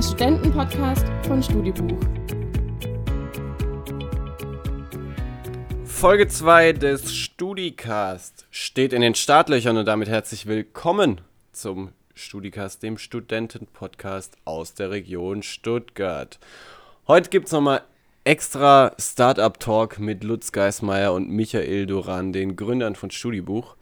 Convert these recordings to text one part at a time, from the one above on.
der Studentenpodcast von Studibuch. Folge 2 des Studicast steht in den Startlöchern und damit herzlich willkommen zum Studicast, dem Studentenpodcast aus der Region Stuttgart. Heute gibt es nochmal extra Startup-Talk mit Lutz Geismeier und Michael Duran, den Gründern von Studibuch.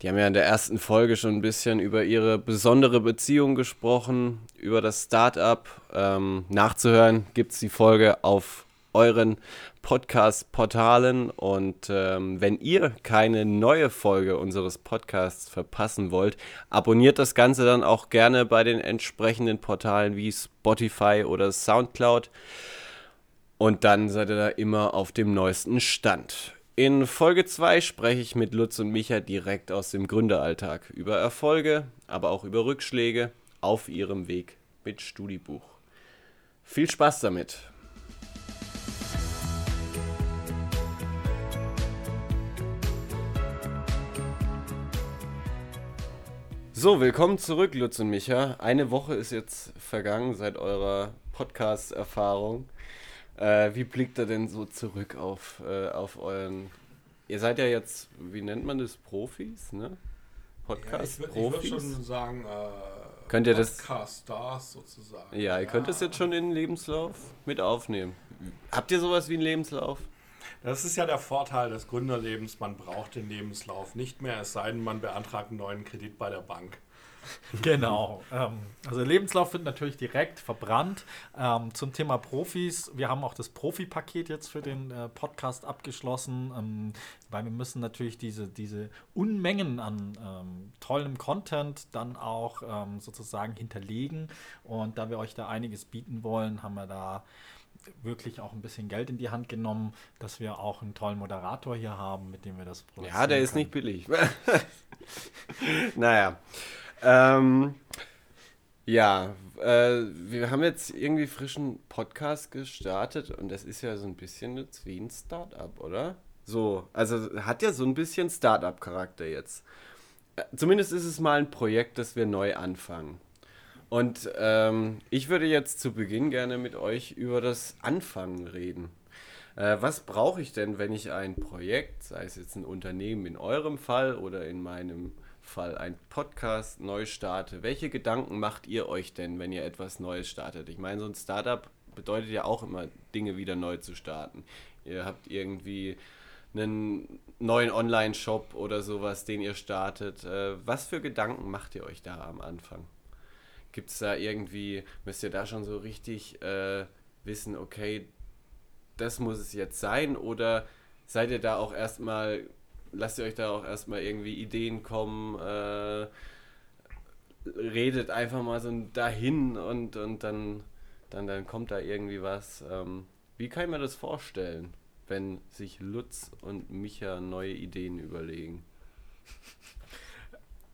Die haben ja in der ersten Folge schon ein bisschen über ihre besondere Beziehung gesprochen, über das Startup. Ähm, nachzuhören gibt es die Folge auf euren Podcast-Portalen. Und ähm, wenn ihr keine neue Folge unseres Podcasts verpassen wollt, abonniert das Ganze dann auch gerne bei den entsprechenden Portalen wie Spotify oder Soundcloud. Und dann seid ihr da immer auf dem neuesten Stand. In Folge 2 spreche ich mit Lutz und Micha direkt aus dem Gründeralltag über Erfolge, aber auch über Rückschläge auf ihrem Weg mit Studibuch. Viel Spaß damit! So, willkommen zurück, Lutz und Micha. Eine Woche ist jetzt vergangen seit eurer Podcast-Erfahrung. Äh, wie blickt er denn so zurück auf, äh, auf euren. Ihr seid ja jetzt, wie nennt man das, Profis, ne? Podcast-Profis? Ja, ich würde schon sagen, äh, könnt ihr das, Podcast-Stars sozusagen. Ja, ihr ja. könnt das jetzt schon in den Lebenslauf mit aufnehmen. Habt ihr sowas wie einen Lebenslauf? Das ist ja der Vorteil des Gründerlebens. Man braucht den Lebenslauf nicht mehr, es sei denn, man beantragt einen neuen Kredit bei der Bank. Genau. Ähm, also Lebenslauf wird natürlich direkt verbrannt. Ähm, zum Thema Profis, wir haben auch das Profi-Paket jetzt für den äh, Podcast abgeschlossen, ähm, weil wir müssen natürlich diese, diese Unmengen an ähm, tollem Content dann auch ähm, sozusagen hinterlegen. Und da wir euch da einiges bieten wollen, haben wir da wirklich auch ein bisschen Geld in die Hand genommen, dass wir auch einen tollen Moderator hier haben, mit dem wir das produzieren. Ja, der ist nicht billig. naja. Ähm, ja, äh, wir haben jetzt irgendwie frischen Podcast gestartet und das ist ja so ein bisschen jetzt wie ein Startup, oder? So, also hat ja so ein bisschen Startup-Charakter jetzt. Äh, zumindest ist es mal ein Projekt, das wir neu anfangen. Und ähm, ich würde jetzt zu Beginn gerne mit euch über das Anfangen reden. Äh, was brauche ich denn, wenn ich ein Projekt, sei es jetzt ein Unternehmen in eurem Fall oder in meinem Fall ein Podcast neu starte, welche Gedanken macht ihr euch denn, wenn ihr etwas Neues startet? Ich meine, so ein Startup bedeutet ja auch immer, Dinge wieder neu zu starten. Ihr habt irgendwie einen neuen Online-Shop oder sowas, den ihr startet. Äh, was für Gedanken macht ihr euch da am Anfang? Gibt es da irgendwie, müsst ihr da schon so richtig äh, wissen, okay, das muss es jetzt sein? Oder seid ihr da auch erstmal lasst ihr euch da auch erstmal irgendwie Ideen kommen, äh, redet einfach mal so dahin und, und dann, dann, dann kommt da irgendwie was. Ähm, wie kann ich mir das vorstellen, wenn sich Lutz und Micha neue Ideen überlegen?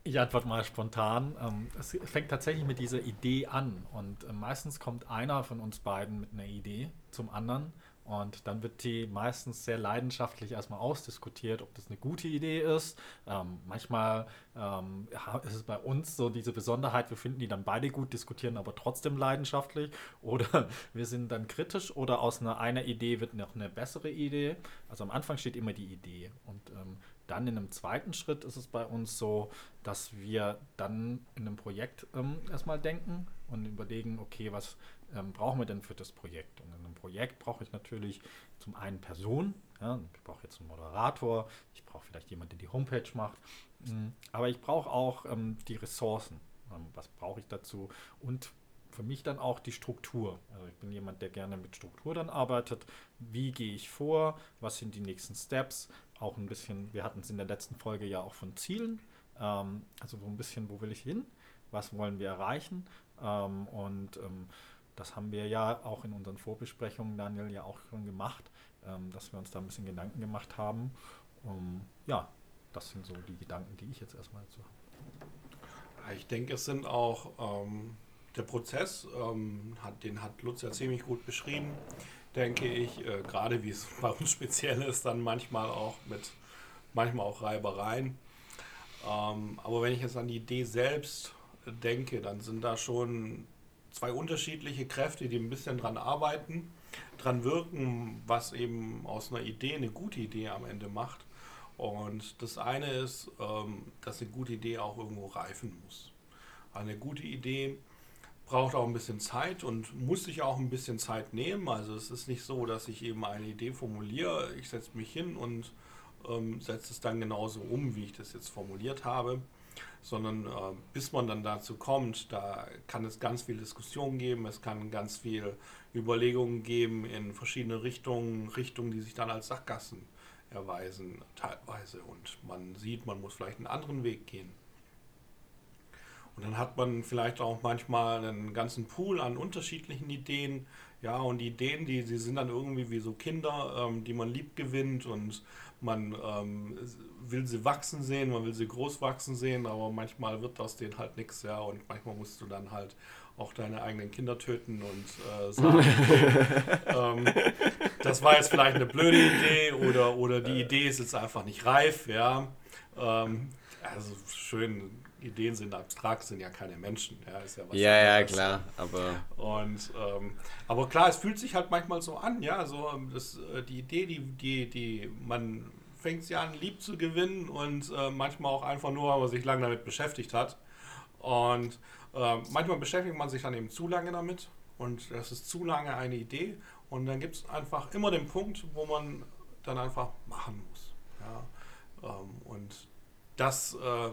Ich antworte mal spontan. Ähm, es fängt tatsächlich mit dieser Idee an und äh, meistens kommt einer von uns beiden mit einer Idee zum anderen und dann wird die meistens sehr leidenschaftlich erstmal ausdiskutiert, ob das eine gute Idee ist. Ähm, manchmal ähm, ist es bei uns so diese Besonderheit, wir finden die dann beide gut, diskutieren aber trotzdem leidenschaftlich. Oder wir sind dann kritisch oder aus einer, einer Idee wird noch eine bessere Idee. Also am Anfang steht immer die Idee. Und ähm, dann in einem zweiten Schritt ist es bei uns so, dass wir dann in einem Projekt ähm, erstmal denken und überlegen, okay, was ähm, brauchen wir denn für das Projekt? Und in einem Projekt brauche ich natürlich zum einen Person, ja, ich brauche jetzt einen Moderator, ich brauche vielleicht jemanden, der die Homepage macht, mhm. aber ich brauche auch ähm, die Ressourcen. Ähm, was brauche ich dazu? Und für mich dann auch die Struktur. Also ich bin jemand, der gerne mit Struktur dann arbeitet. Wie gehe ich vor? Was sind die nächsten Steps? Auch ein bisschen, wir hatten es in der letzten Folge ja auch von Zielen. Ähm, also so ein bisschen, wo will ich hin? Was wollen wir erreichen? Ähm, und ähm, das haben wir ja auch in unseren Vorbesprechungen, Daniel, ja auch schon gemacht, ähm, dass wir uns da ein bisschen Gedanken gemacht haben. Ja, das sind so die Gedanken, die ich jetzt erstmal dazu habe. Ich denke, es sind auch ähm, der Prozess, ähm, hat, den hat Lutz ja ziemlich gut beschrieben, denke ich, äh, gerade wie es bei uns speziell ist, dann manchmal auch mit, manchmal auch Reibereien. Ähm, aber wenn ich jetzt an die Idee selbst denke, dann sind da schon zwei unterschiedliche Kräfte, die ein bisschen dran arbeiten, dran wirken, was eben aus einer Idee eine gute Idee am Ende macht. Und das eine ist, ähm, dass eine gute Idee auch irgendwo reifen muss. Eine gute Idee braucht auch ein bisschen Zeit und muss sich auch ein bisschen Zeit nehmen. Also es ist nicht so, dass ich eben eine Idee formuliere, ich setze mich hin und ähm, setze es dann genauso um, wie ich das jetzt formuliert habe, sondern äh, bis man dann dazu kommt, da kann es ganz viel Diskussion geben, es kann ganz viel Überlegungen geben in verschiedene Richtungen, Richtungen, die sich dann als Sackgassen erweisen teilweise und man sieht, man muss vielleicht einen anderen Weg gehen. Und dann hat man vielleicht auch manchmal einen ganzen Pool an unterschiedlichen Ideen. Ja, und die Ideen, die, die sind dann irgendwie wie so Kinder, ähm, die man lieb gewinnt und man ähm, will sie wachsen sehen, man will sie groß wachsen sehen, aber manchmal wird aus denen halt nichts, ja, und manchmal musst du dann halt auch deine eigenen Kinder töten und äh, sagen, ähm, das war jetzt vielleicht eine blöde Idee oder, oder die Idee ist jetzt einfach nicht reif, ja. Ähm, also schön, Ideen sind abstrakt, sind ja keine Menschen, ja, ist ja was Ja, ja, klar, aber... Und, ähm, aber klar, es fühlt sich halt manchmal so an, ja, so ähm, das, äh, die Idee, die, die, die man fängt sie an, lieb zu gewinnen und äh, manchmal auch einfach nur, weil man sich lange damit beschäftigt hat. Und äh, manchmal beschäftigt man sich dann eben zu lange damit und das ist zu lange eine Idee und dann gibt es einfach immer den Punkt, wo man dann einfach machen muss. Ja? Ähm, und das äh,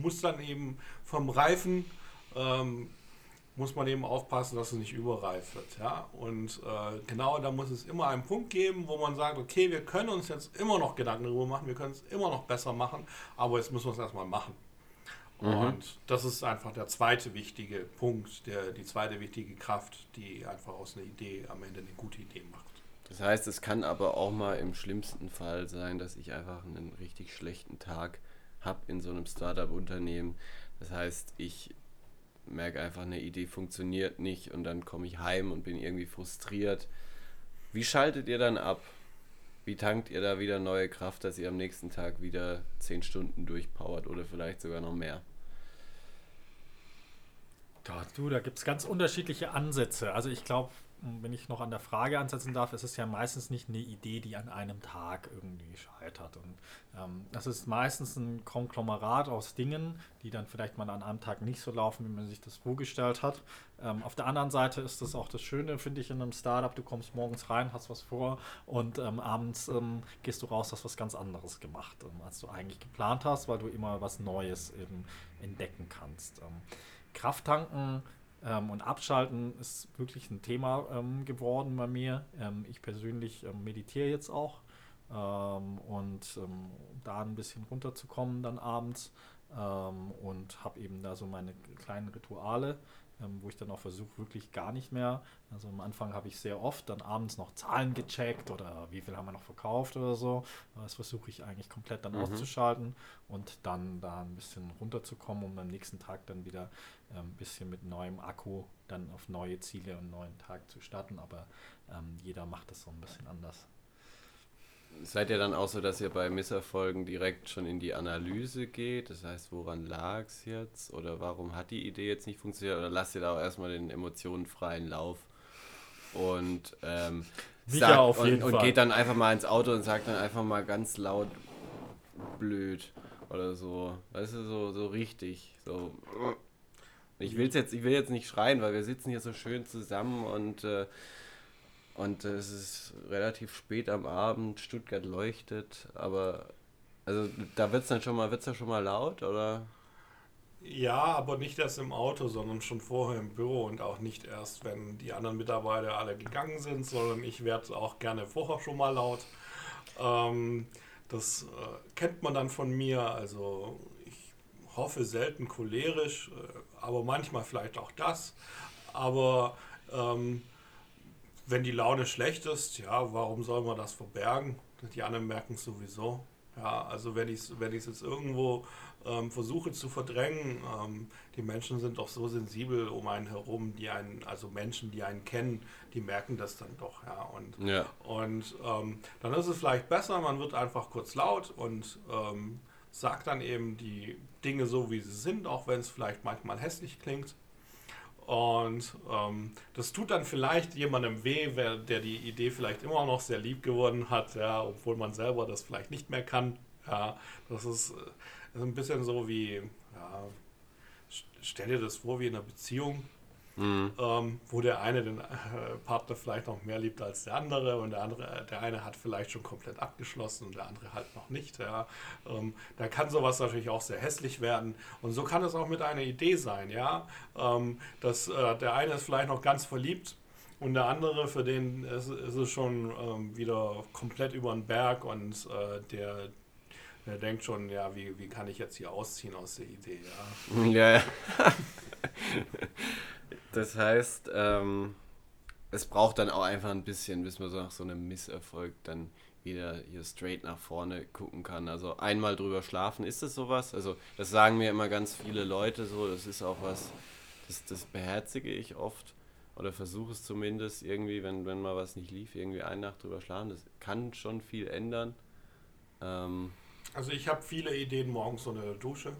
muss dann eben vom Reifen ähm, muss man eben aufpassen, dass es nicht überreif wird. Ja? Und äh, genau da muss es immer einen Punkt geben, wo man sagt, okay, wir können uns jetzt immer noch Gedanken darüber machen, wir können es immer noch besser machen, aber jetzt müssen wir es erstmal machen. Mhm. Und das ist einfach der zweite wichtige Punkt, der, die zweite wichtige Kraft, die einfach aus einer Idee am Ende eine gute Idee macht. Das heißt, es kann aber auch mal im schlimmsten Fall sein, dass ich einfach einen richtig schlechten Tag habe in so einem Startup-Unternehmen. Das heißt, ich merke einfach, eine Idee funktioniert nicht und dann komme ich heim und bin irgendwie frustriert. Wie schaltet ihr dann ab? Wie tankt ihr da wieder neue Kraft, dass ihr am nächsten Tag wieder zehn Stunden durchpowert oder vielleicht sogar noch mehr? Du, da gibt es ganz unterschiedliche Ansätze. Also ich glaube, wenn ich noch an der Frage ansetzen darf, ist es ja meistens nicht eine Idee, die an einem Tag irgendwie scheitert. Und ähm, das ist meistens ein Konglomerat aus Dingen, die dann vielleicht mal an einem Tag nicht so laufen, wie man sich das vorgestellt hat. Ähm, auf der anderen Seite ist das auch das Schöne, finde ich, in einem Startup. Du kommst morgens rein, hast was vor und ähm, abends ähm, gehst du raus, hast was ganz anderes gemacht, ähm, als du eigentlich geplant hast, weil du immer was Neues eben entdecken kannst. Ähm, Kraft tanken ähm, und Abschalten ist wirklich ein Thema ähm, geworden bei mir. Ähm, ich persönlich ähm, meditiere jetzt auch ähm, und ähm, da ein bisschen runterzukommen dann abends und habe eben da so meine kleinen Rituale, ähm, wo ich dann auch versuche, wirklich gar nicht mehr. Also am Anfang habe ich sehr oft dann abends noch Zahlen gecheckt oder wie viel haben wir noch verkauft oder so. Das versuche ich eigentlich komplett dann mhm. auszuschalten und dann da ein bisschen runterzukommen, um am nächsten Tag dann wieder ein ähm, bisschen mit neuem Akku dann auf neue Ziele und neuen Tag zu starten. Aber ähm, jeder macht das so ein bisschen anders. Seid ihr dann auch so, dass ihr bei Misserfolgen direkt schon in die Analyse geht? Das heißt, woran lag es jetzt? Oder warum hat die Idee jetzt nicht funktioniert? Oder lasst ihr da auch erstmal den Emotionen freien Lauf? Und, ähm, sagt, auf jeden und, Fall. und geht dann einfach mal ins Auto und sagt dann einfach mal ganz laut blöd oder so. Weißt du, so, so richtig. So. Ich will's jetzt, ich will jetzt nicht schreien, weil wir sitzen hier so schön zusammen und äh, und äh, es ist relativ spät am Abend, Stuttgart leuchtet, aber also da wird es dann schon mal, wird's dann schon mal laut, oder? Ja, aber nicht erst im Auto, sondern schon vorher im Büro und auch nicht erst, wenn die anderen Mitarbeiter alle gegangen sind, sondern ich werde auch gerne vorher schon mal laut. Ähm, das äh, kennt man dann von mir, also ich hoffe selten cholerisch, äh, aber manchmal vielleicht auch das. Aber ähm, wenn die Laune schlecht ist, ja, warum soll man das verbergen? Die anderen merken es sowieso. Ja, also wenn ich es wenn jetzt irgendwo ähm, versuche zu verdrängen, ähm, die Menschen sind doch so sensibel um einen herum, die einen, also Menschen, die einen kennen, die merken das dann doch, ja. Und, ja. und ähm, dann ist es vielleicht besser, man wird einfach kurz laut und ähm, sagt dann eben die Dinge so, wie sie sind, auch wenn es vielleicht manchmal hässlich klingt. Und ähm, das tut dann vielleicht jemandem weh, wer, der die Idee vielleicht immer noch sehr lieb geworden hat, ja, obwohl man selber das vielleicht nicht mehr kann. Ja, das ist, äh, ist ein bisschen so wie, ja, stell dir das vor wie in einer Beziehung. Mhm. Ähm, wo der eine den äh, Partner vielleicht noch mehr liebt als der andere und der andere, der eine hat vielleicht schon komplett abgeschlossen und der andere halt noch nicht. Ja. Ähm, da kann sowas natürlich auch sehr hässlich werden und so kann es auch mit einer Idee sein, ja, ähm, dass äh, der eine ist vielleicht noch ganz verliebt und der andere, für den ist, ist es schon ähm, wieder komplett über den Berg und äh, der der denkt schon, ja, wie, wie kann ich jetzt hier ausziehen aus der Idee, ja. Ja, ja. Das heißt, ähm, es braucht dann auch einfach ein bisschen, bis man so nach so einem Misserfolg dann wieder hier straight nach vorne gucken kann. Also einmal drüber schlafen, ist das sowas? Also das sagen mir immer ganz viele Leute so, das ist auch was, das, das beherzige ich oft oder versuche es zumindest irgendwie, wenn, wenn mal was nicht lief, irgendwie eine Nacht drüber schlafen. Das kann schon viel ändern. Ähm, also ich habe viele Ideen morgens unter der Dusche.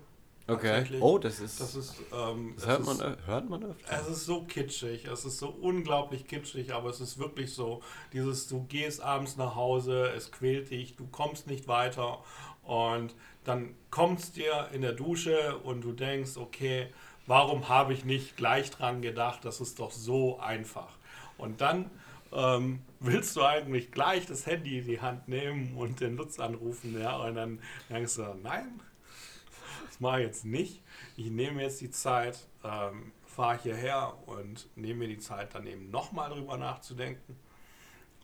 Okay. Oh, das ist. Das ist. Ähm, das hört, man, ist, hört man öfter. Es ist so kitschig. Es ist so unglaublich kitschig, aber es ist wirklich so. Dieses, du gehst abends nach Hause, es quält dich, du kommst nicht weiter und dann kommst dir in der Dusche und du denkst, okay, warum habe ich nicht gleich dran gedacht? Das ist doch so einfach. Und dann ähm, willst du eigentlich gleich das Handy in die Hand nehmen und den Lutz anrufen, ja? Und dann denkst du, nein, mache ich jetzt nicht. Ich nehme jetzt die Zeit, ähm, fahre hierher und nehme mir die Zeit, dann eben nochmal drüber nachzudenken.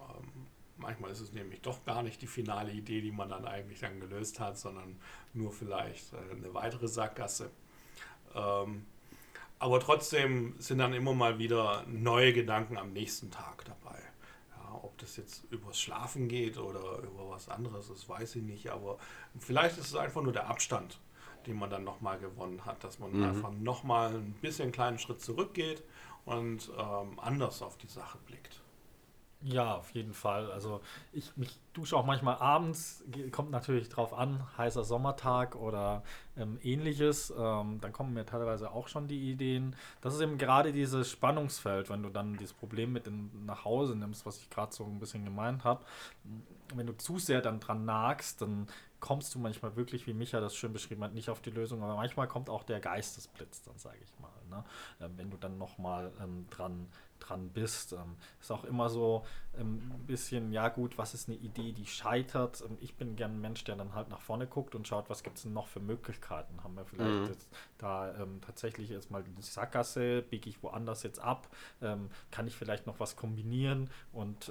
Ähm, manchmal ist es nämlich doch gar nicht die finale Idee, die man dann eigentlich dann gelöst hat, sondern nur vielleicht äh, eine weitere Sackgasse. Ähm, aber trotzdem sind dann immer mal wieder neue Gedanken am nächsten Tag dabei. Ja, ob das jetzt übers Schlafen geht oder über was anderes, das weiß ich nicht. Aber vielleicht ist es einfach nur der Abstand, den man dann nochmal gewonnen hat, dass man mhm. einfach nochmal ein bisschen einen kleinen Schritt zurückgeht und ähm, anders auf die Sache blickt. Ja, auf jeden Fall. Also ich mich dusche auch manchmal abends, kommt natürlich drauf an, heißer Sommertag oder ähm, ähnliches. Ähm, dann kommen mir teilweise auch schon die Ideen. Das ist eben gerade dieses Spannungsfeld, wenn du dann dieses Problem mit in, nach Hause nimmst, was ich gerade so ein bisschen gemeint habe. Wenn du zu sehr dann dran nagst, dann kommst du manchmal wirklich, wie Micha das schön beschrieben hat, nicht auf die Lösung, aber manchmal kommt auch der Geistesblitz, dann sage ich mal. Ne? Ähm, wenn du dann nochmal ähm, dran, dran bist. Ähm, ist auch immer so ähm, ein bisschen, ja gut, was ist eine Idee, die scheitert. Ähm, ich bin gern ein Mensch, der dann halt nach vorne guckt und schaut, was gibt es denn noch für Möglichkeiten. Haben wir vielleicht mhm. jetzt da ähm, tatsächlich jetzt mal die Sackgasse, biege ich woanders jetzt ab, kann ich vielleicht noch was kombinieren und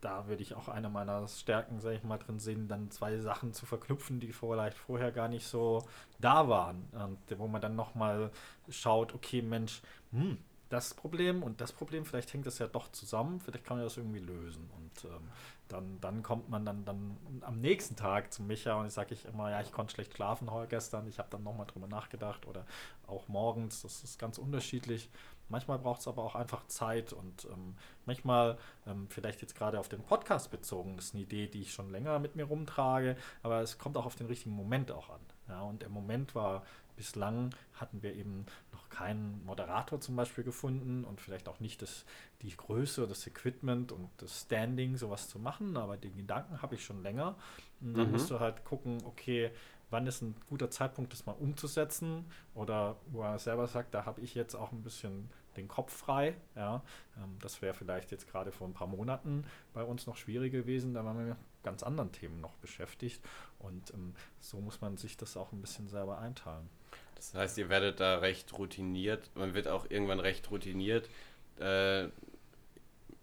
da würde ich auch eine meiner Stärken, sage ich mal, drin sehen, dann zwei Sachen zu verknüpfen, die vielleicht vorher gar nicht so da waren. Und wo man dann nochmal schaut, okay, Mensch, hm, das Problem und das Problem, vielleicht hängt das ja doch zusammen, vielleicht kann man das irgendwie lösen. Und ähm, dann, dann kommt man dann, dann am nächsten Tag zu Micha und ich sage ich immer, ja, ich konnte schlecht schlafen heute gestern, ich habe dann nochmal drüber nachgedacht oder auch morgens, das ist ganz unterschiedlich. Manchmal braucht es aber auch einfach Zeit und ähm, manchmal, ähm, vielleicht jetzt gerade auf den Podcast bezogen, das ist eine Idee, die ich schon länger mit mir rumtrage, aber es kommt auch auf den richtigen Moment auch an. Ja, und der Moment war, bislang hatten wir eben noch keinen Moderator zum Beispiel gefunden und vielleicht auch nicht das, die Größe, das Equipment und das Standing, sowas zu machen, aber den Gedanken habe ich schon länger. Und dann mhm. musst du halt gucken, okay, wann ist ein guter Zeitpunkt, das mal umzusetzen. Oder wo er selber sagt, da habe ich jetzt auch ein bisschen den Kopf frei. Ja, ähm, das wäre vielleicht jetzt gerade vor ein paar Monaten bei uns noch schwierig gewesen. Da waren wir mit ganz anderen Themen noch beschäftigt. Und ähm, so muss man sich das auch ein bisschen selber einteilen. Das heißt, ihr werdet da recht routiniert. Man wird auch irgendwann recht routiniert, äh,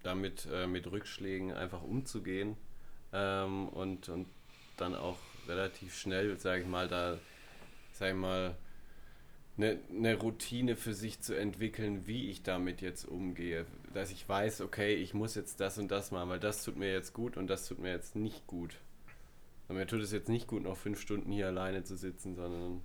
damit äh, mit Rückschlägen einfach umzugehen ähm, und, und dann auch relativ schnell, sage ich mal, da, sage ich mal, eine, eine Routine für sich zu entwickeln, wie ich damit jetzt umgehe. Dass ich weiß, okay, ich muss jetzt das und das machen, weil das tut mir jetzt gut und das tut mir jetzt nicht gut. Und mir tut es jetzt nicht gut, noch fünf Stunden hier alleine zu sitzen, sondern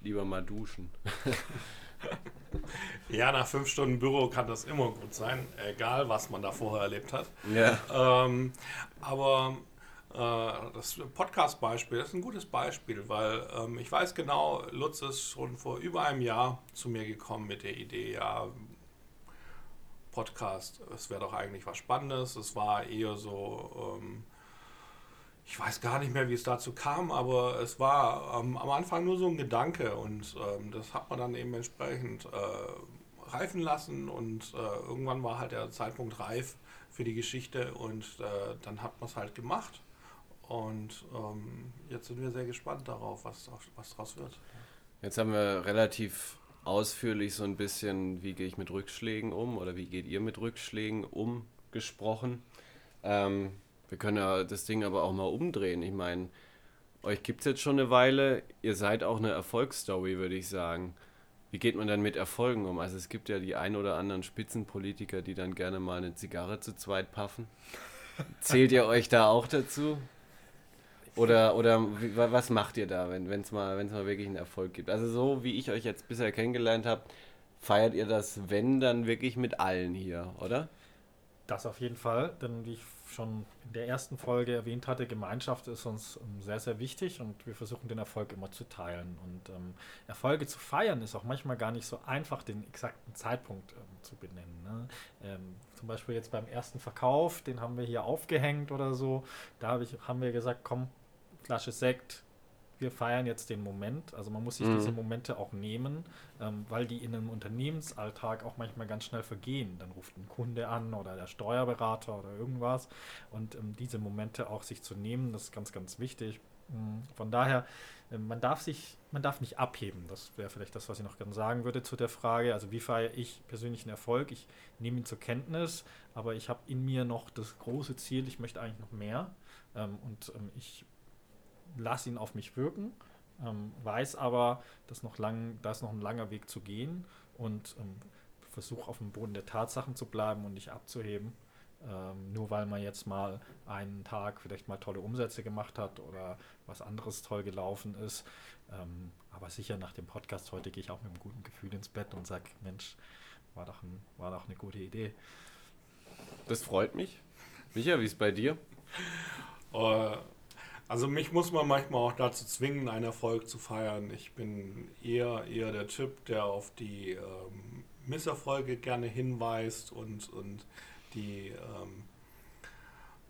lieber mal duschen. ja, nach fünf Stunden Büro kann das immer gut sein, egal was man da vorher erlebt hat. Ja. Ähm, aber das Podcast-Beispiel ist ein gutes Beispiel, weil ähm, ich weiß genau, Lutz ist schon vor über einem Jahr zu mir gekommen mit der Idee, ja, Podcast, es wäre doch eigentlich was Spannendes. Es war eher so, ähm, ich weiß gar nicht mehr, wie es dazu kam, aber es war ähm, am Anfang nur so ein Gedanke und ähm, das hat man dann eben entsprechend äh, reifen lassen und äh, irgendwann war halt der Zeitpunkt reif für die Geschichte und äh, dann hat man es halt gemacht. Und ähm, jetzt sind wir sehr gespannt darauf, was, was daraus wird. Jetzt haben wir relativ ausführlich so ein bisschen, wie gehe ich mit Rückschlägen um oder wie geht ihr mit Rückschlägen um gesprochen. Ähm, wir können ja das Ding aber auch mal umdrehen. Ich meine, euch gibt es jetzt schon eine Weile, ihr seid auch eine Erfolgsstory, würde ich sagen. Wie geht man dann mit Erfolgen um? Also es gibt ja die ein oder anderen Spitzenpolitiker, die dann gerne mal eine Zigarre zu zweit paffen. Zählt ihr euch da auch dazu? Oder, oder was macht ihr da, wenn es mal, mal wirklich einen Erfolg gibt? Also so wie ich euch jetzt bisher kennengelernt habe, feiert ihr das, wenn, dann wirklich mit allen hier, oder? Das auf jeden Fall, denn wie ich schon in der ersten Folge erwähnt hatte, Gemeinschaft ist uns ähm, sehr, sehr wichtig und wir versuchen den Erfolg immer zu teilen. Und ähm, Erfolge zu feiern ist auch manchmal gar nicht so einfach, den exakten Zeitpunkt ähm, zu benennen. Ne? Ähm, zum Beispiel jetzt beim ersten Verkauf, den haben wir hier aufgehängt oder so, da hab ich, haben wir gesagt, komm, Flasche Sekt, wir feiern jetzt den Moment. Also man muss sich mhm. diese Momente auch nehmen, ähm, weil die in einem Unternehmensalltag auch manchmal ganz schnell vergehen. Dann ruft ein Kunde an oder der Steuerberater oder irgendwas. Und ähm, diese Momente auch sich zu nehmen, das ist ganz, ganz wichtig. Mhm. Von daher, äh, man darf sich, man darf nicht abheben. Das wäre vielleicht das, was ich noch gerne sagen würde zu der Frage. Also wie feiere ich persönlichen Erfolg? Ich nehme ihn zur Kenntnis, aber ich habe in mir noch das große Ziel, ich möchte eigentlich noch mehr. Ähm, und ähm, ich lasse ihn auf mich wirken, ähm, weiß aber, dass noch lang, da ist noch ein langer Weg zu gehen und ähm, versuche auf dem Boden der Tatsachen zu bleiben und nicht abzuheben. Ähm, nur weil man jetzt mal einen Tag vielleicht mal tolle Umsätze gemacht hat oder was anderes toll gelaufen ist. Ähm, aber sicher nach dem Podcast heute gehe ich auch mit einem guten Gefühl ins Bett und sage, Mensch, war doch, ein, war doch eine gute Idee. Das freut mich. Micha, wie ist es bei dir? Uh, also mich muss man manchmal auch dazu zwingen, einen Erfolg zu feiern. Ich bin eher, eher der Typ, der auf die ähm, Misserfolge gerne hinweist und, und die ähm,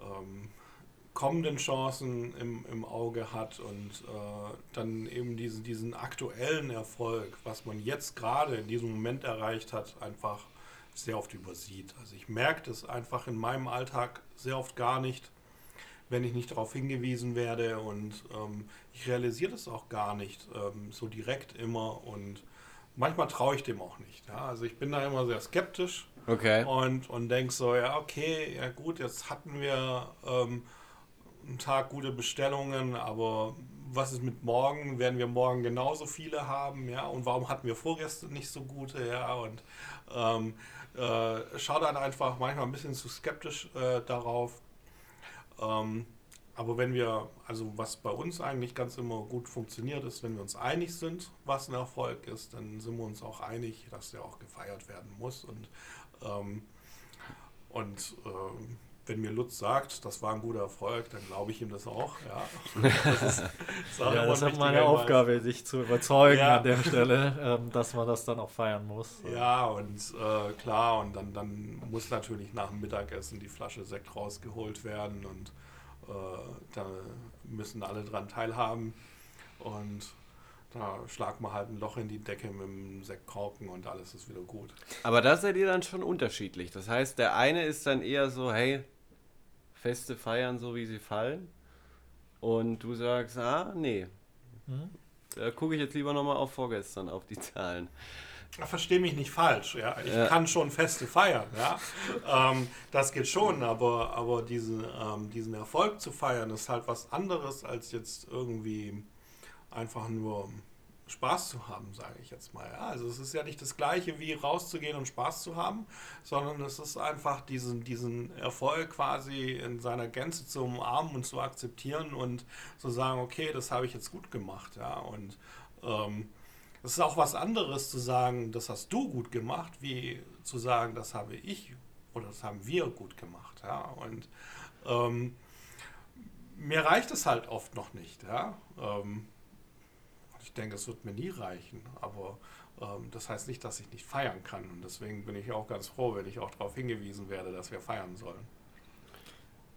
ähm, kommenden Chancen im, im Auge hat und äh, dann eben diesen, diesen aktuellen Erfolg, was man jetzt gerade in diesem Moment erreicht hat, einfach sehr oft übersieht. Also ich merke das einfach in meinem Alltag sehr oft gar nicht wenn ich nicht darauf hingewiesen werde und ähm, ich realisiere das auch gar nicht ähm, so direkt immer und manchmal traue ich dem auch nicht. Ja? Also ich bin da immer sehr skeptisch okay. und, und denke so, ja okay, ja gut, jetzt hatten wir ähm, einen Tag gute Bestellungen, aber was ist mit morgen? Werden wir morgen genauso viele haben? Ja, und warum hatten wir vorgestern nicht so gute? Ja, und ähm, äh, schau dann einfach manchmal ein bisschen zu skeptisch äh, darauf. Ähm, aber wenn wir, also was bei uns eigentlich ganz immer gut funktioniert, ist, wenn wir uns einig sind, was ein Erfolg ist, dann sind wir uns auch einig, dass der auch gefeiert werden muss. Und, ähm, und ähm, wenn mir Lutz sagt, das war ein guter Erfolg, dann glaube ich ihm das auch. Ja, das ist, ja, das ist meine Aufgabe, sich zu überzeugen ja. an der Stelle, ähm, dass man das dann auch feiern muss. Ja, und äh, klar, und dann, dann muss natürlich nach dem Mittagessen die Flasche Sekt rausgeholt werden und äh, da müssen alle dran teilhaben. Und da schlagt man halt ein Loch in die Decke mit dem Sektkorken und alles ist wieder gut. Aber da seid ihr dann schon unterschiedlich. Das heißt, der eine ist dann eher so, hey, Feste feiern so, wie sie fallen. Und du sagst, ah, nee. Mhm. Da gucke ich jetzt lieber nochmal auf vorgestern, auf die Zahlen. Verstehe mich nicht falsch, ja. Ich ja. kann schon Feste feiern, ja. ähm, das geht schon, aber, aber diesen, ähm, diesen Erfolg zu feiern, ist halt was anderes, als jetzt irgendwie einfach nur Spaß zu haben, sage ich jetzt mal. Ja, also es ist ja nicht das gleiche wie rauszugehen und Spaß zu haben, sondern es ist einfach diesen, diesen Erfolg quasi in seiner Gänze zu umarmen und zu akzeptieren und zu sagen, okay, das habe ich jetzt gut gemacht. Ja, und ähm, es ist auch was anderes zu sagen, das hast du gut gemacht, wie zu sagen, das habe ich oder das haben wir gut gemacht. Ja, und ähm, mir reicht es halt oft noch nicht. Ja? Ähm, ich denke, es wird mir nie reichen, aber ähm, das heißt nicht, dass ich nicht feiern kann. Und deswegen bin ich auch ganz froh, wenn ich auch darauf hingewiesen werde, dass wir feiern sollen.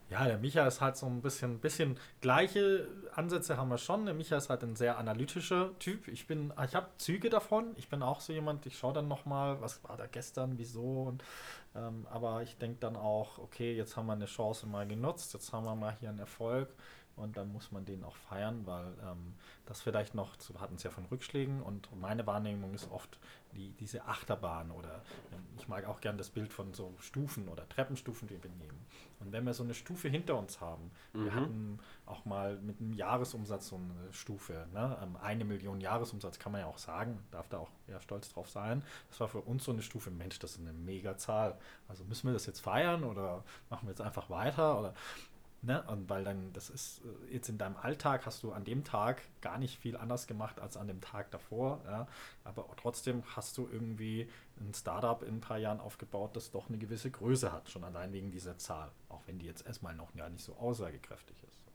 Ja, der Micha ist halt so ein bisschen, bisschen gleiche Ansätze haben wir schon. Der Micha ist halt ein sehr analytischer Typ. Ich bin, ich habe Züge davon. Ich bin auch so jemand, ich schaue dann nochmal, was war da gestern, wieso. Und, ähm, aber ich denke dann auch, okay, jetzt haben wir eine Chance mal genutzt, jetzt haben wir mal hier einen Erfolg und dann muss man den auch feiern, weil ähm, das vielleicht noch, wir hatten es ja von Rückschlägen und meine Wahrnehmung ist oft die, diese Achterbahn oder ähm, ich mag auch gern das Bild von so Stufen oder Treppenstufen, die wir nehmen. Und wenn wir so eine Stufe hinter uns haben, mhm. wir hatten auch mal mit einem Jahresumsatz so eine Stufe, ne? Ähm, eine Million Jahresumsatz kann man ja auch sagen, darf da auch ja stolz drauf sein. Das war für uns so eine Stufe, Mensch, das ist eine mega Zahl. Also müssen wir das jetzt feiern oder machen wir jetzt einfach weiter oder Ne? Und weil dann, das ist äh, jetzt in deinem Alltag hast du an dem Tag gar nicht viel anders gemacht als an dem Tag davor. Ja? Aber trotzdem hast du irgendwie ein Startup in ein paar Jahren aufgebaut, das doch eine gewisse Größe hat, schon allein wegen dieser Zahl. Auch wenn die jetzt erstmal noch gar nicht so aussagekräftig ist.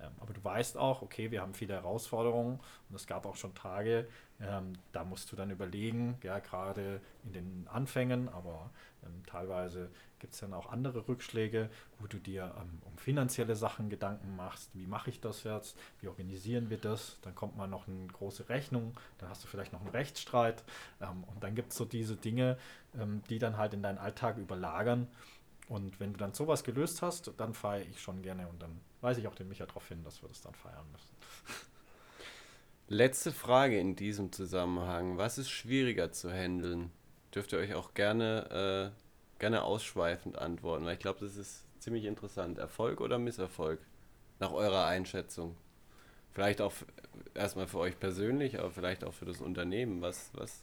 Ähm, aber du weißt auch, okay, wir haben viele Herausforderungen und es gab auch schon Tage, ähm, da musst du dann überlegen, ja, gerade in den Anfängen, aber ähm, teilweise gibt es dann auch andere Rückschläge, wo du dir ähm, um finanzielle Sachen Gedanken machst. Wie mache ich das jetzt? Wie organisieren wir das? Dann kommt mal noch eine große Rechnung, dann hast du vielleicht noch einen Rechtsstreit ähm, und dann gibt es so diese Dinge, ähm, die dann halt in deinen Alltag überlagern. Und wenn du dann sowas gelöst hast, dann feiere ich schon gerne und dann weise ich auch den Micha darauf hin, dass wir das dann feiern müssen. Letzte Frage in diesem Zusammenhang. Was ist schwieriger zu handeln? Dürft ihr euch auch gerne, äh, gerne ausschweifend antworten, weil ich glaube, das ist ziemlich interessant. Erfolg oder Misserfolg? Nach eurer Einschätzung. Vielleicht auch erstmal für euch persönlich, aber vielleicht auch für das Unternehmen. Was, was?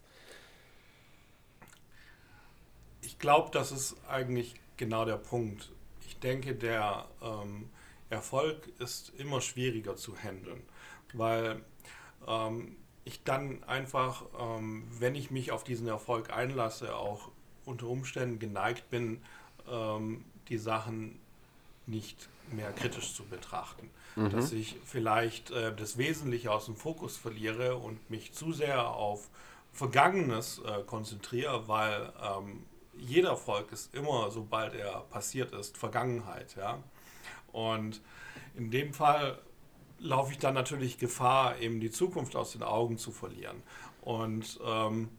Ich glaube, das ist eigentlich genau der Punkt. Ich denke, der ähm, Erfolg ist immer schwieriger zu handeln, weil ähm, ich dann einfach, ähm, wenn ich mich auf diesen Erfolg einlasse, auch unter Umständen geneigt bin, ähm, die Sachen nicht mehr kritisch zu betrachten. Mhm. Dass ich vielleicht äh, das Wesentliche aus dem Fokus verliere und mich zu sehr auf Vergangenes äh, konzentriere, weil ähm, jeder Erfolg ist immer, sobald er passiert ist, Vergangenheit. Ja? Und in dem Fall laufe ich dann natürlich Gefahr, eben die Zukunft aus den Augen zu verlieren. Und ähm,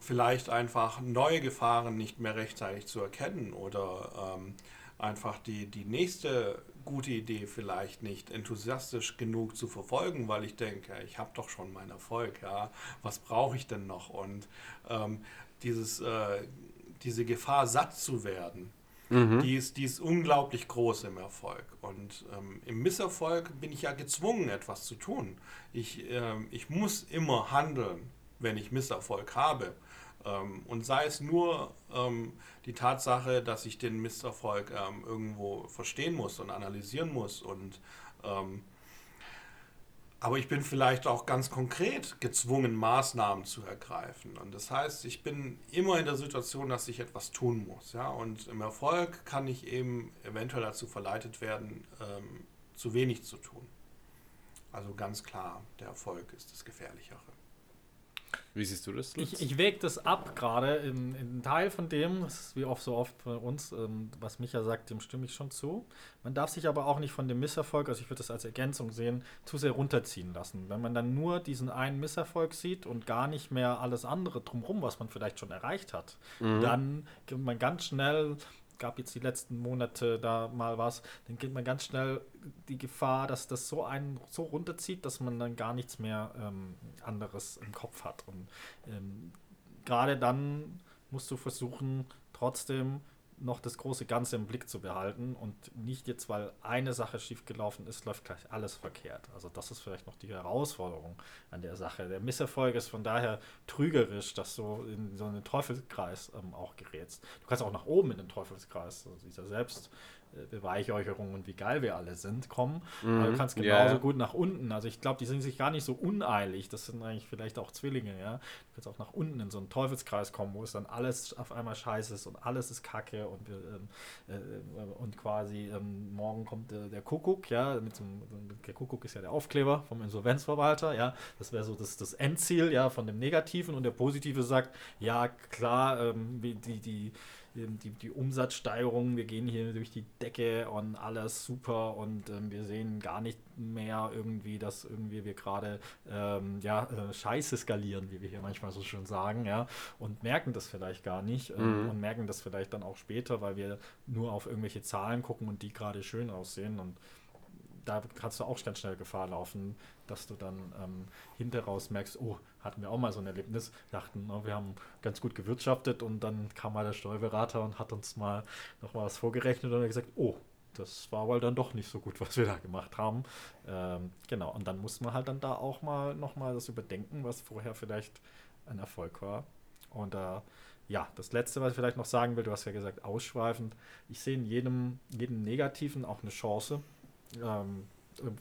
vielleicht einfach neue Gefahren nicht mehr rechtzeitig zu erkennen oder ähm, einfach die, die nächste gute Idee vielleicht nicht enthusiastisch genug zu verfolgen, weil ich denke, ich habe doch schon meinen Erfolg, ja, was brauche ich denn noch? Und ähm, dieses, äh, diese Gefahr satt zu werden, Mhm. Die, ist, die ist unglaublich groß im Erfolg. Und ähm, im Misserfolg bin ich ja gezwungen, etwas zu tun. Ich, ähm, ich muss immer handeln, wenn ich Misserfolg habe. Ähm, und sei es nur ähm, die Tatsache, dass ich den Misserfolg ähm, irgendwo verstehen muss und analysieren muss und ähm, aber ich bin vielleicht auch ganz konkret gezwungen, Maßnahmen zu ergreifen. Und das heißt, ich bin immer in der Situation, dass ich etwas tun muss. Ja? Und im Erfolg kann ich eben eventuell dazu verleitet werden, ähm, zu wenig zu tun. Also ganz klar, der Erfolg ist das Gefährlichere. Wie siehst du das? Lutz? Ich, ich wäge das ab gerade. In, in Teil von dem, das ist wie oft so oft bei uns, ähm, was Micha sagt, dem stimme ich schon zu. Man darf sich aber auch nicht von dem Misserfolg, also ich würde das als Ergänzung sehen, zu sehr runterziehen lassen. Wenn man dann nur diesen einen Misserfolg sieht und gar nicht mehr alles andere drumherum, was man vielleicht schon erreicht hat, mhm. dann geht man ganz schnell gab jetzt die letzten Monate da mal was, dann geht man ganz schnell die Gefahr, dass das so einen so runterzieht, dass man dann gar nichts mehr ähm, anderes im Kopf hat. Und ähm, gerade dann musst du versuchen, trotzdem noch das große Ganze im Blick zu behalten und nicht jetzt, weil eine Sache schiefgelaufen ist, läuft gleich alles verkehrt. Also das ist vielleicht noch die Herausforderung an der Sache. Der Misserfolg ist von daher trügerisch, dass du in so einen Teufelskreis ähm, auch gerätst. Du kannst auch nach oben in den Teufelskreis, also dieser Selbst, Beweihräucherung und wie geil wir alle sind kommen. Mhm. Aber du kannst genauso ja. gut nach unten. Also ich glaube, die sind sich gar nicht so uneilig. Das sind eigentlich vielleicht auch Zwillinge, ja. Du kannst auch nach unten in so einen Teufelskreis kommen, wo es dann alles auf einmal scheiße ist und alles ist Kacke und ähm, äh, und quasi ähm, morgen kommt äh, der Kuckuck, ja, mit so einem, der Kuckuck ist ja der Aufkleber vom Insolvenzverwalter, ja, das wäre so das, das Endziel, ja, von dem Negativen und der Positive sagt, ja, klar, ähm, die, die, die, die Umsatzsteigerung, wir gehen hier durch die Decke und alles super und ähm, wir sehen gar nicht mehr irgendwie, dass irgendwie wir gerade ähm, ja, äh, Scheiße skalieren, wie wir hier manchmal so schön sagen, ja, und merken das vielleicht gar nicht ähm, Mhm. und merken das vielleicht dann auch später, weil wir nur auf irgendwelche Zahlen gucken und die gerade schön aussehen und da kannst du auch ganz schnell Gefahr laufen, dass du dann ähm, hinterraus merkst, oh, hatten wir auch mal so ein Erlebnis, dachten, wir haben ganz gut gewirtschaftet und dann kam mal der Steuerberater und hat uns mal noch mal was vorgerechnet und hat gesagt, oh, das war wohl dann doch nicht so gut, was wir da gemacht haben. Ähm, genau, und dann muss man halt dann da auch mal noch mal das überdenken, was vorher vielleicht ein Erfolg war. Und äh, ja, das Letzte, was ich vielleicht noch sagen will, du hast ja gesagt, ausschweifend. Ich sehe in jedem, jedem Negativen auch eine Chance, ähm,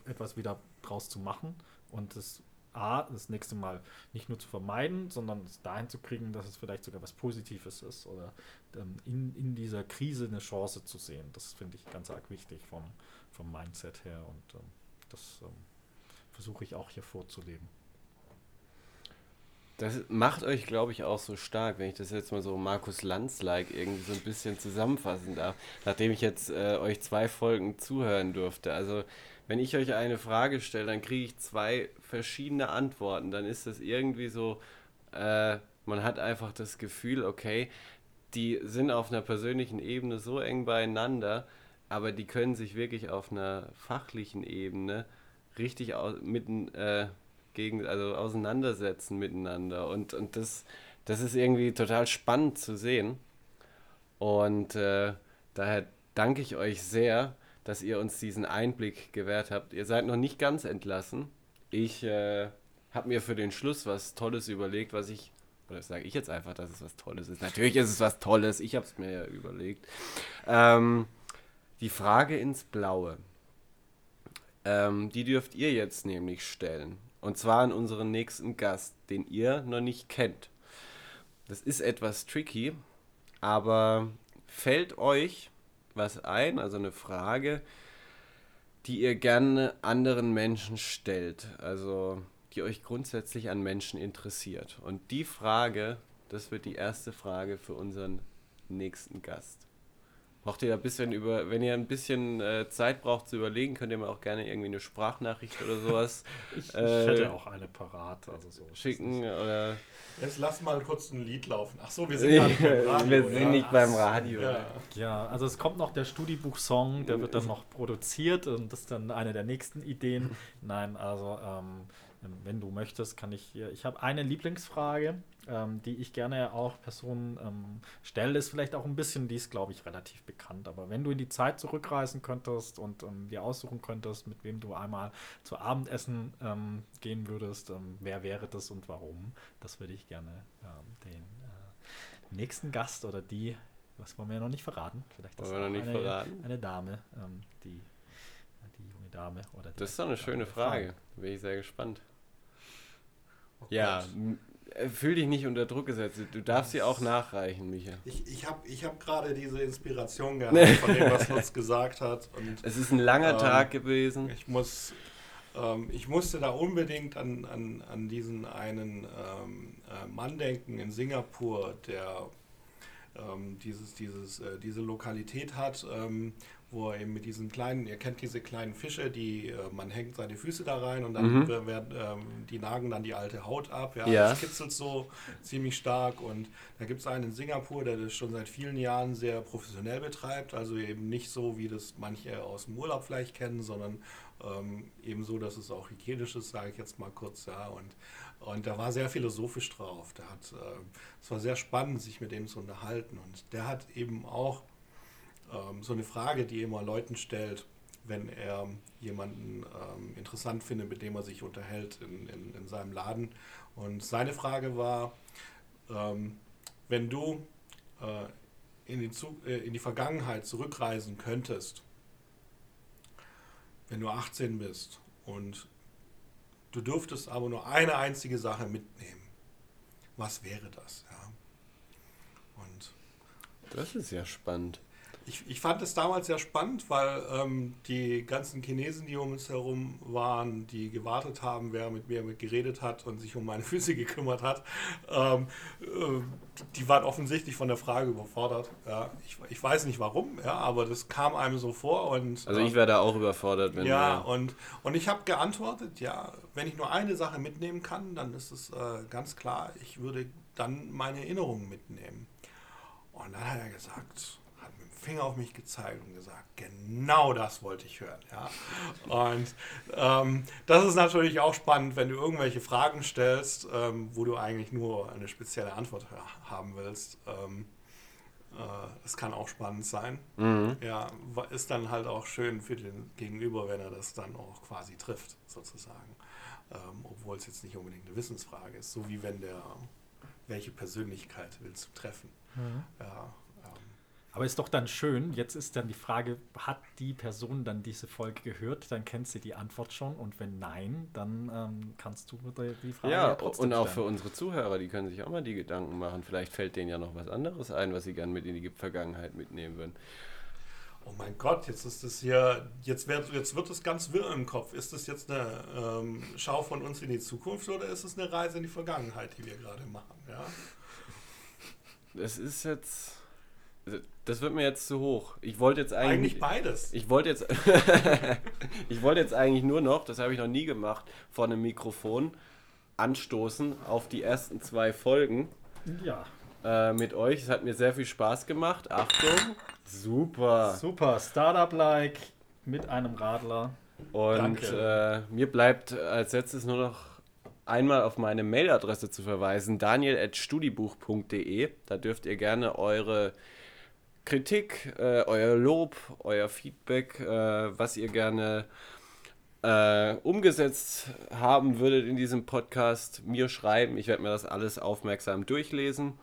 etwas wieder draus zu machen und das A, das nächste Mal nicht nur zu vermeiden, sondern es dahin zu kriegen, dass es vielleicht sogar was Positives ist oder ähm, in, in dieser Krise eine Chance zu sehen. Das finde ich ganz arg wichtig vom, vom Mindset her und ähm, das ähm, versuche ich auch hier vorzuleben. Das macht euch, glaube ich, auch so stark, wenn ich das jetzt mal so Markus Lanz-like irgendwie so ein bisschen zusammenfassen darf, nachdem ich jetzt äh, euch zwei Folgen zuhören durfte. Also, wenn ich euch eine Frage stelle, dann kriege ich zwei verschiedene Antworten. Dann ist das irgendwie so, äh, man hat einfach das Gefühl, okay, die sind auf einer persönlichen Ebene so eng beieinander, aber die können sich wirklich auf einer fachlichen Ebene richtig au mitten, äh, gegen, also auseinandersetzen miteinander. Und, und das, das ist irgendwie total spannend zu sehen. Und äh, daher danke ich euch sehr, dass ihr uns diesen Einblick gewährt habt. Ihr seid noch nicht ganz entlassen. Ich äh, habe mir für den Schluss was Tolles überlegt, was ich, oder sage ich jetzt einfach, dass es was Tolles ist. Natürlich ist es was Tolles, ich habe es mir ja überlegt. Ähm, die Frage ins Blaue. Ähm, die dürft ihr jetzt nämlich stellen. Und zwar an unseren nächsten Gast, den ihr noch nicht kennt. Das ist etwas tricky, aber fällt euch was ein, also eine Frage, die ihr gerne anderen Menschen stellt, also die euch grundsätzlich an Menschen interessiert. Und die Frage, das wird die erste Frage für unseren nächsten Gast. Braucht ihr ein bisschen über, wenn ihr ein bisschen äh, Zeit braucht zu überlegen, könnt ihr mir auch gerne irgendwie eine Sprachnachricht oder sowas Ich, ich Äh, hätte auch eine parat. Also so. schicken oder Jetzt lass mal kurz ein Lied laufen. Ach so, wir sind nicht beim Radio. wir sind ja. nicht beim Radio. Ja. Ja, also es kommt noch der Studiebuch-Song, der wird dann noch produziert und das ist dann eine der nächsten Ideen. Nein, also ähm, wenn du möchtest, kann ich hier. Ich habe eine Lieblingsfrage, ähm, die ich gerne auch Personen ähm, stelle. Ist vielleicht auch ein bisschen, die ist, glaube ich, relativ bekannt. Aber wenn du in die Zeit zurückreisen könntest und ähm, dir aussuchen könntest, mit wem du einmal zu Abendessen ähm, gehen würdest, ähm, wer wäre das und warum? Das würde ich gerne ähm, den äh, nächsten Gast oder die, was wollen wir noch nicht verraten? Vielleicht nicht eine, verraten? eine Dame, ähm, die, die junge Dame oder die Das ist doch eine schöne. Frage. Da bin ich sehr gespannt. Oh Ja, fühl dich nicht unter Druck gesetzt. Du darfst sie auch nachreichen, Micha. Ich, ich habe ich hab gerade diese Inspiration gehabt von dem, was Lutz gesagt hat. Und Es ist ein langer Ähm, Tag gewesen. ich muss, ähm, ich musste da unbedingt an, an, an diesen einen ähm, äh, Mann denken in Singapur, der ähm, dieses, dieses, äh, diese Lokalität hat, ähm, wo er eben mit diesen kleinen, ihr kennt diese kleinen Fische, die äh, man hängt seine Füße da rein und dann Mhm. wer- werden ähm, die nagen dann die alte Haut ab. Ja, Ja. Das kitzelt so ziemlich stark und da gibt es einen in Singapur, der das schon seit vielen Jahren sehr professionell betreibt, also eben nicht so, wie das manche aus dem Urlaub vielleicht kennen, sondern ähm, eben so, dass es auch hygienisch ist, sage ich jetzt mal kurz, ja, und und da war sehr philosophisch drauf. Der hat, ähm, es war sehr spannend, sich mit ihm zu unterhalten. Und der hat eben auch ähm, so eine Frage, die er immer Leuten stellt, wenn er jemanden ähm, interessant findet, mit dem er sich unterhält in, in, in seinem Laden. Und seine Frage war, ähm, wenn du äh, in die, äh, in die Vergangenheit zurückreisen könntest, wenn du 18 bist und du dürftest aber nur eine einzige Sache mitnehmen, was wäre das? Ja? Und Das ist ja spannend. Ich, ich fand es damals sehr spannend, weil ähm, die ganzen Chinesen, die um uns herum waren, die gewartet haben, wer mit mir mit geredet hat und sich um meine Füße gekümmert hat, ähm, äh, die waren offensichtlich von der Frage überfordert. Ja, ich, ich weiß nicht warum, ja, aber das kam einem so vor und Also ich wäre da auch überfordert, wenn ja, wir- und, und ich habe geantwortet, ja, wenn ich nur eine Sache mitnehmen kann, dann ist es äh, ganz klar, ich würde dann meine Erinnerungen mitnehmen. Und dann hat er gesagt, Finger auf mich gezeigt und gesagt, genau das wollte ich hören. Ja? Und ähm, das ist natürlich auch spannend, wenn du irgendwelche Fragen stellst, ähm, wo du eigentlich nur eine spezielle Antwort ha- haben willst. Ähm, äh, das kann auch spannend sein. Mhm. Ja, ist dann halt auch schön für den Gegenüber, wenn er das dann auch quasi trifft, sozusagen. Ähm, Obwohl es jetzt nicht unbedingt eine Wissensfrage ist, so wie wenn der, welche Persönlichkeit willst du treffen? Ja, ähm, Aber ist doch dann schön, jetzt ist dann die Frage, hat die Person dann diese Folge gehört? Dann kennt sie die Antwort schon und wenn nein, dann ähm, kannst du die Frage Ja, trotzdem und auch für stellen. unsere Zuhörer, die können sich auch mal die Gedanken machen. Vielleicht fällt denen ja noch was anderes ein, was sie gern mit in die Vergangenheit mitnehmen würden. oh mein Gott, jetzt ist es hier, jetzt wird, jetzt wird es ganz wirr im Kopf. Ist das jetzt eine ähm, Schau von uns in die Zukunft oder ist es eine Reise in die Vergangenheit, die wir gerade machen? Ja? Das ist jetzt. Das wird mir jetzt zu hoch. Ich wollte jetzt eigentlich. Eigentlich beides. Ich wollte jetzt, ich wollte jetzt eigentlich nur noch, das habe ich noch nie gemacht, vor einem Mikrofon anstoßen auf die ersten zwei Folgen Ja, äh, mit euch. Es hat mir sehr viel Spaß gemacht. Achtung, super. super, Startup-like mit einem Radler. Und Danke. äh, mir bleibt als letztes nur noch einmal auf meine Mailadresse zu verweisen, daniel.studibuch.de. Da dürft ihr gerne eure Kritik, äh, euer Lob, euer Feedback, äh, was ihr gerne äh, umgesetzt haben würdet in diesem Podcast, mir schreiben. Ich werde mir das alles aufmerksam durchlesen.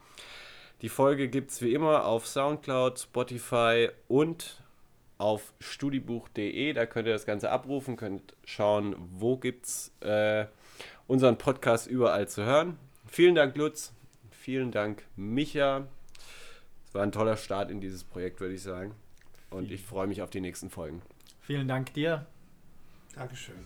Die Folge gibt es wie immer auf Soundcloud, Spotify und auf studibuch.de. Da könnt ihr das Ganze abrufen, könnt schauen, wo gibt es äh, unseren Podcast überall zu hören. Vielen Dank, Lutz. Vielen Dank, Micha. War ein toller Start in dieses Projekt, würde ich sagen. Und ich freue mich auf die nächsten Folgen. Vielen Dank dir. Dankeschön.